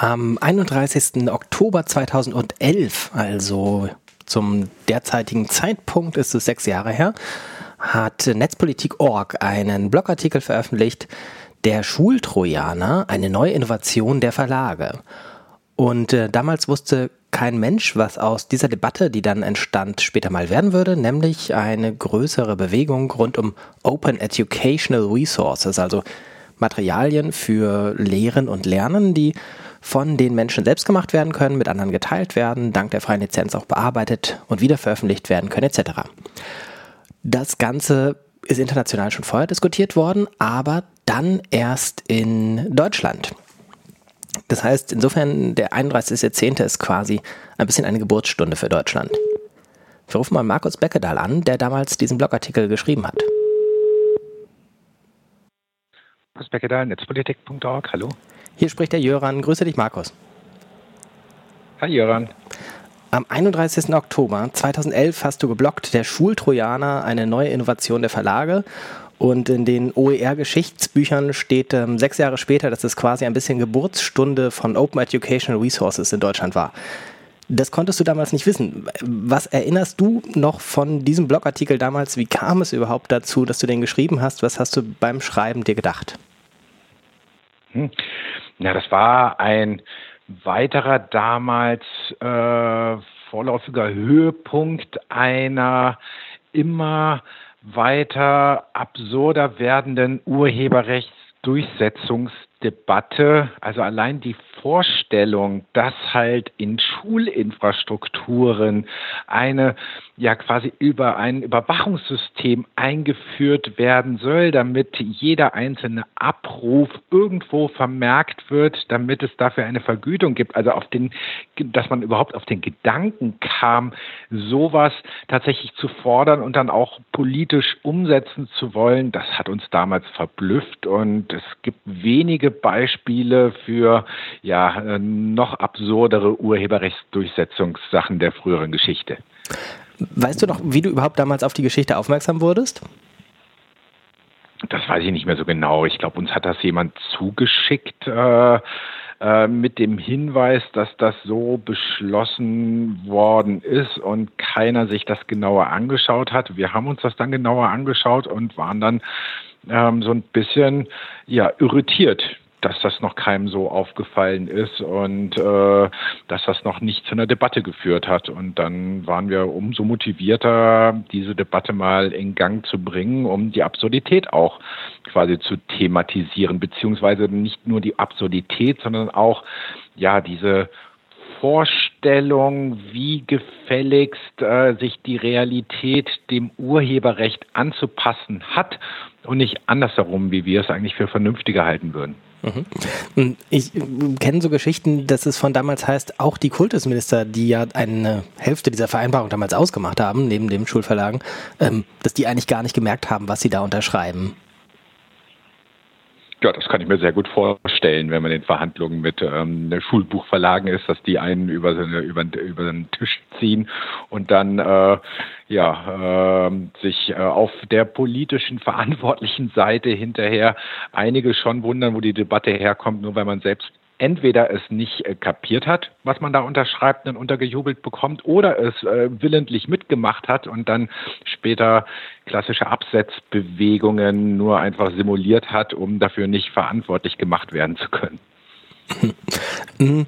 Am 31. Oktober 2011, also zum derzeitigen Zeitpunkt ist es sechs Jahre her, hat Netzpolitik.org einen Blogartikel veröffentlicht, der Schultrojaner, eine neue Innovation der Verlage. Und äh, damals wusste kein Mensch, was aus dieser Debatte, die dann entstand, später mal werden würde, nämlich eine größere Bewegung rund um Open Educational Resources, also Materialien für Lehren und Lernen, die von den Menschen selbst gemacht werden können, mit anderen geteilt werden, dank der freien Lizenz auch bearbeitet und wieder veröffentlicht werden können, etc. Das Ganze ist international schon vorher diskutiert worden, aber dann erst in Deutschland. Das heißt, insofern, der 31.10. ist quasi ein bisschen eine Geburtsstunde für Deutschland. Wir rufen mal Markus Beckedahl an, der damals diesen Blogartikel geschrieben hat. Markus Beckedahl, netzpolitik.org, hallo. Hier spricht der Jöran. Grüße dich, Markus. Hi, Jöran. Am 31. Oktober 2011 hast du geblockt, der Schultrojaner, eine neue Innovation der Verlage. Und in den OER-Geschichtsbüchern steht ähm, sechs Jahre später, dass es quasi ein bisschen Geburtsstunde von Open Educational Resources in Deutschland war. Das konntest du damals nicht wissen. Was erinnerst du noch von diesem Blogartikel damals? Wie kam es überhaupt dazu, dass du den geschrieben hast? Was hast du beim Schreiben dir gedacht? Hm. Ja, das war ein weiterer damals äh, vorläufiger Höhepunkt einer immer weiter absurder werdenden Urheberrechtsdurchsetzungsdebatte. Also allein die Vorstellung, dass halt in Schulinfrastrukturen eine ja quasi über ein Überwachungssystem eingeführt werden soll, damit jeder einzelne Abruf irgendwo vermerkt wird, damit es dafür eine Vergütung gibt. Also auf den, dass man überhaupt auf den Gedanken kam, sowas tatsächlich zu fordern und dann auch politisch umsetzen zu wollen, das hat uns damals verblüfft und es gibt wenige Beispiele für ja noch absurdere Urheberrechtsdurchsetzungssachen der früheren Geschichte. Weißt du noch, wie du überhaupt damals auf die Geschichte aufmerksam wurdest? Das weiß ich nicht mehr so genau. Ich glaube, uns hat das jemand zugeschickt äh, äh, mit dem Hinweis, dass das so beschlossen worden ist und keiner sich das genauer angeschaut hat. Wir haben uns das dann genauer angeschaut und waren dann ähm, so ein bisschen ja irritiert dass das noch keinem so aufgefallen ist und äh, dass das noch nicht zu einer Debatte geführt hat. Und dann waren wir umso motivierter, diese Debatte mal in Gang zu bringen, um die Absurdität auch quasi zu thematisieren, beziehungsweise nicht nur die Absurdität, sondern auch ja diese Vorstellung, wie gefälligst äh, sich die Realität dem Urheberrecht anzupassen hat und nicht andersherum, wie wir es eigentlich für vernünftiger halten würden. Mhm. Ich kenne so Geschichten, dass es von damals heißt, auch die Kultusminister, die ja eine Hälfte dieser Vereinbarung damals ausgemacht haben, neben dem Schulverlagen, ähm, dass die eigentlich gar nicht gemerkt haben, was sie da unterschreiben. Ja, das kann ich mir sehr gut vorstellen, wenn man in Verhandlungen mit ähm, Schulbuchverlagen ist, dass die einen über, über, über den Tisch ziehen und dann äh, ja, äh, sich äh, auf der politischen verantwortlichen Seite hinterher einige schon wundern, wo die Debatte herkommt, nur weil man selbst entweder es nicht äh, kapiert hat, was man da unterschreibt und untergejubelt bekommt, oder es äh, willentlich mitgemacht hat und dann später klassische Absetzbewegungen nur einfach simuliert hat, um dafür nicht verantwortlich gemacht werden zu können.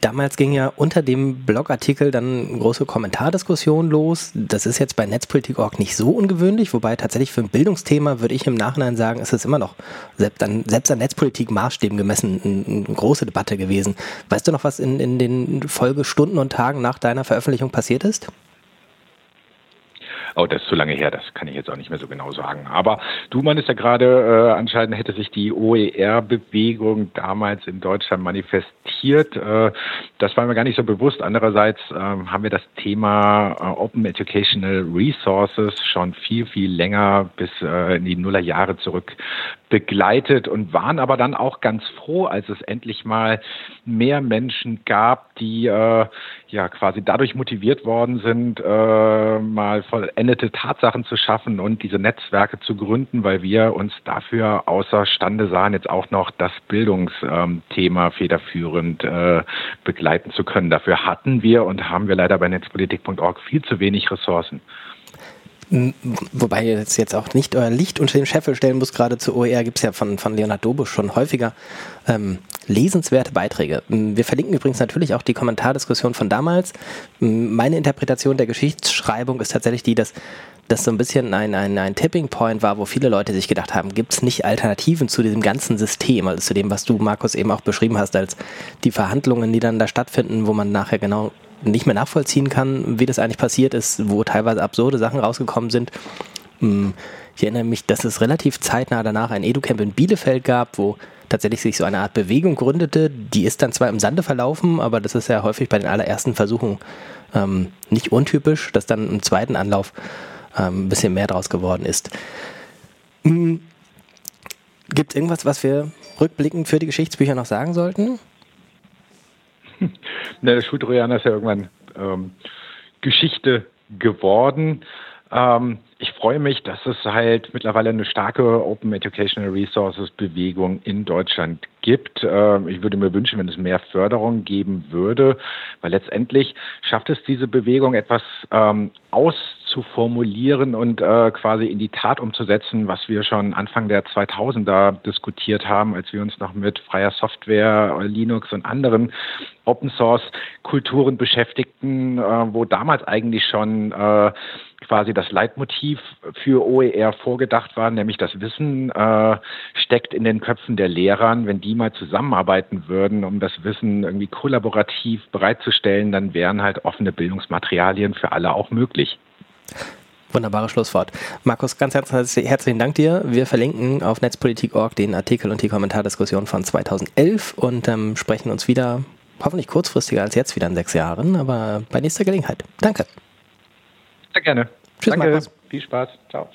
Damals ging ja unter dem Blogartikel dann große Kommentardiskussion los. Das ist jetzt bei Netzpolitik.org nicht so ungewöhnlich, wobei tatsächlich für ein Bildungsthema würde ich im Nachhinein sagen, ist es immer noch selbst an, selbst an Netzpolitik-Maßstäben gemessen eine, eine große Debatte gewesen. Weißt du noch, was in, in den Folgestunden und Tagen nach deiner Veröffentlichung passiert ist? Oh, das ist zu lange her, das kann ich jetzt auch nicht mehr so genau sagen. Aber du meinst ja gerade, äh, anscheinend hätte sich die OER-Bewegung damals in Deutschland manifestiert. Äh, das war mir gar nicht so bewusst. Andererseits äh, haben wir das Thema äh, Open Educational Resources schon viel, viel länger bis äh, in die Nullerjahre zurück begleitet und waren aber dann auch ganz froh, als es endlich mal mehr Menschen gab, die äh, ja quasi dadurch motiviert worden sind, äh, mal voll vollendete Tatsachen zu schaffen und diese Netzwerke zu gründen, weil wir uns dafür außerstande sahen, jetzt auch noch das Bildungsthema federführend äh, begleiten zu können. Dafür hatten wir und haben wir leider bei netzpolitik.org viel zu wenig Ressourcen. Wobei ihr jetzt, jetzt auch nicht euer Licht unter den Scheffel stellen muss, gerade zu OER gibt es ja von, von Leonard Dobusch schon häufiger ähm, lesenswerte Beiträge. Wir verlinken übrigens natürlich auch die Kommentardiskussion von damals. Meine Interpretation der Geschichtsschreibung ist tatsächlich die, dass das so ein bisschen ein, ein, ein Tipping Point war, wo viele Leute sich gedacht haben, gibt es nicht Alternativen zu diesem ganzen System, also zu dem, was du, Markus, eben auch beschrieben hast, als die Verhandlungen, die dann da stattfinden, wo man nachher genau nicht mehr nachvollziehen kann, wie das eigentlich passiert ist, wo teilweise absurde Sachen rausgekommen sind. Hm, ich erinnere mich, dass es relativ zeitnah danach ein Educamp in Bielefeld gab, wo tatsächlich sich so eine Art Bewegung gründete. Die ist dann zwar im Sande verlaufen, aber das ist ja häufig bei den allerersten Versuchen ähm, nicht untypisch, dass dann im zweiten Anlauf ähm, ein bisschen mehr draus geworden ist. Hm, Gibt es irgendwas, was wir rückblickend für die Geschichtsbücher noch sagen sollten? Na, der Schultrojaner ist ja irgendwann ähm, Geschichte geworden. Ähm, ich freue mich, dass es halt mittlerweile eine starke Open Educational Resources Bewegung in Deutschland gibt. Ähm, ich würde mir wünschen, wenn es mehr Förderung geben würde, weil letztendlich schafft es diese Bewegung etwas ähm, auszuformulieren und äh, quasi in die Tat umzusetzen, was wir schon Anfang der 2000er diskutiert haben, als wir uns noch mit freier Software, Linux und anderen Open Source Kulturen beschäftigten, äh, wo damals eigentlich schon äh, quasi das Leitmotiv für OER vorgedacht war, nämlich das Wissen äh, steckt in den Köpfen der Lehrern. Wenn die mal zusammenarbeiten würden, um das Wissen irgendwie kollaborativ bereitzustellen, dann wären halt offene Bildungsmaterialien für alle auch möglich. Wunderbares Schlusswort. Markus, ganz herzlichen Dank dir. Wir verlinken auf netzpolitik.org den Artikel und die Kommentardiskussion von 2011 und ähm, sprechen uns wieder, hoffentlich kurzfristiger als jetzt, wieder in sechs Jahren, aber bei nächster Gelegenheit. Danke. Sehr gerne. Tschüss, Danke. Markus. Viel Spaß. Ciao.